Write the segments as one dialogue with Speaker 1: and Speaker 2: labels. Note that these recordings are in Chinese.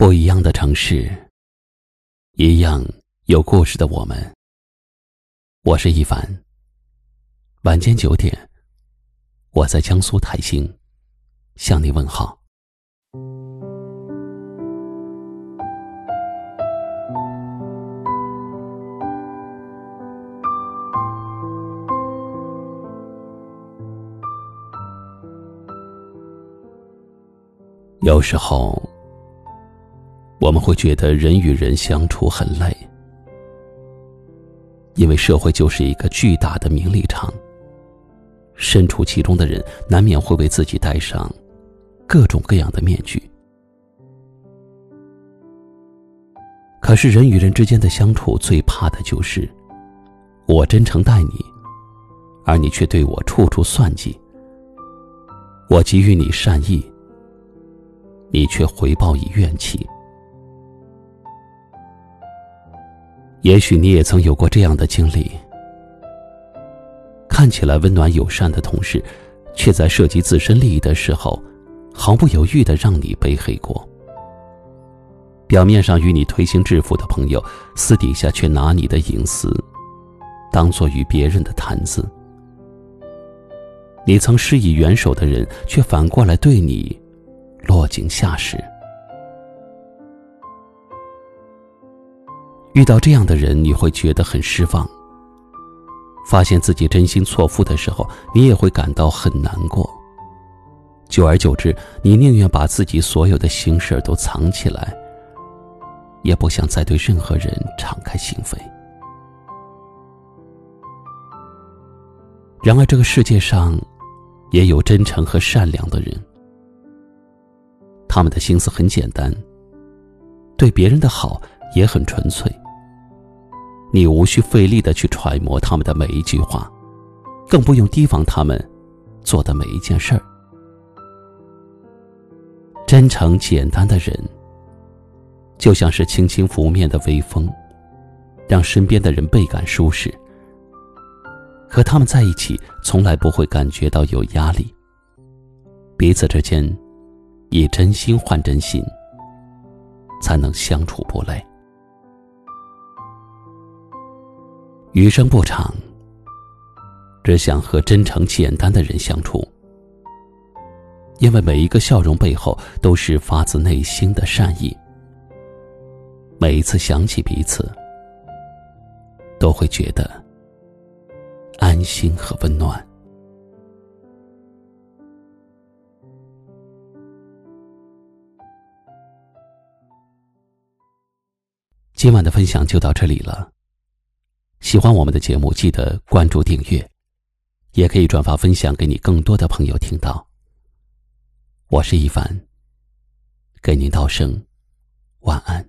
Speaker 1: 不一样的城市，一样有故事的我们。我是一凡。晚间九点，我在江苏泰兴向你问好。有时候。我们会觉得人与人相处很累，因为社会就是一个巨大的名利场。身处其中的人，难免会为自己戴上各种各样的面具。可是人与人之间的相处，最怕的就是我真诚待你，而你却对我处处算计；我给予你善意，你却回报以怨气。也许你也曾有过这样的经历：看起来温暖友善的同事，却在涉及自身利益的时候，毫不犹豫的让你背黑锅；表面上与你推心置腹的朋友，私底下却拿你的隐私当做与别人的谈资；你曾施以援手的人，却反过来对你落井下石。遇到这样的人，你会觉得很失望。发现自己真心错付的时候，你也会感到很难过。久而久之，你宁愿把自己所有的心事都藏起来，也不想再对任何人敞开心扉。然而，这个世界上也有真诚和善良的人，他们的心思很简单，对别人的好也很纯粹。你无需费力的去揣摩他们的每一句话，更不用提防他们做的每一件事儿。真诚简单的人，就像是轻轻拂面的微风，让身边的人倍感舒适。和他们在一起，从来不会感觉到有压力。彼此之间，以真心换真心，才能相处不累。余生不长，只想和真诚简单的人相处，因为每一个笑容背后都是发自内心的善意。每一次想起彼此，都会觉得安心和温暖。今晚的分享就到这里了。喜欢我们的节目，记得关注订阅，也可以转发分享给你更多的朋友听到。我是一凡，给您道声晚安。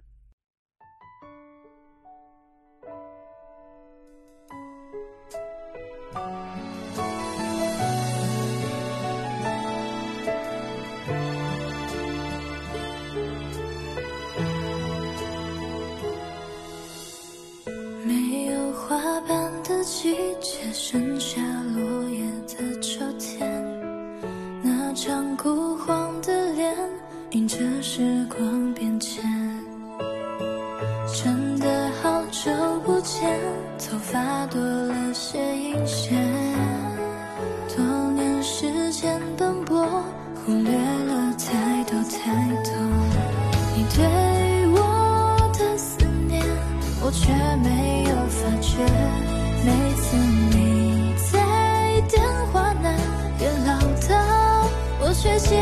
Speaker 2: 只剩下落叶的秋天，那张枯黄的脸，迎着时光变迁。真的好久不见，头发多了些阴线。多年时间奔波，忽略了太多太多。你对我的思念，我却没有发觉。每次你在电话那边唠叨我却借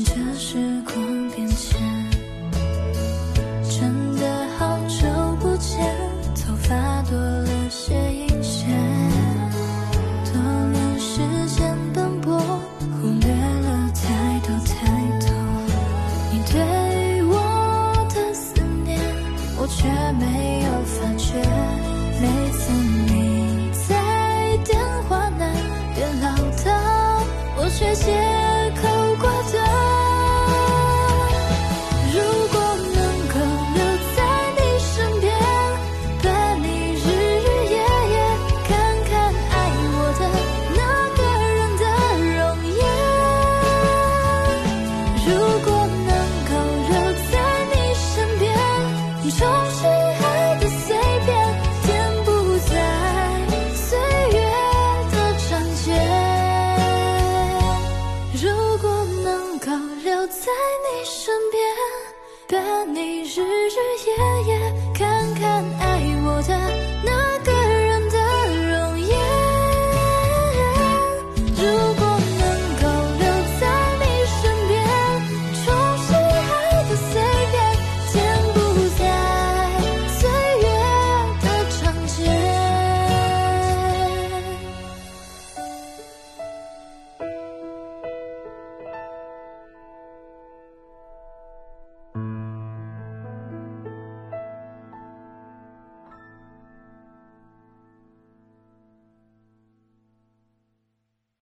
Speaker 2: 着时光变迁真的好久不见头发多了些银线多年时间奔波忽略了太多太多你对我的思念我却没有发觉。每次你在电话那边唠叨我却接。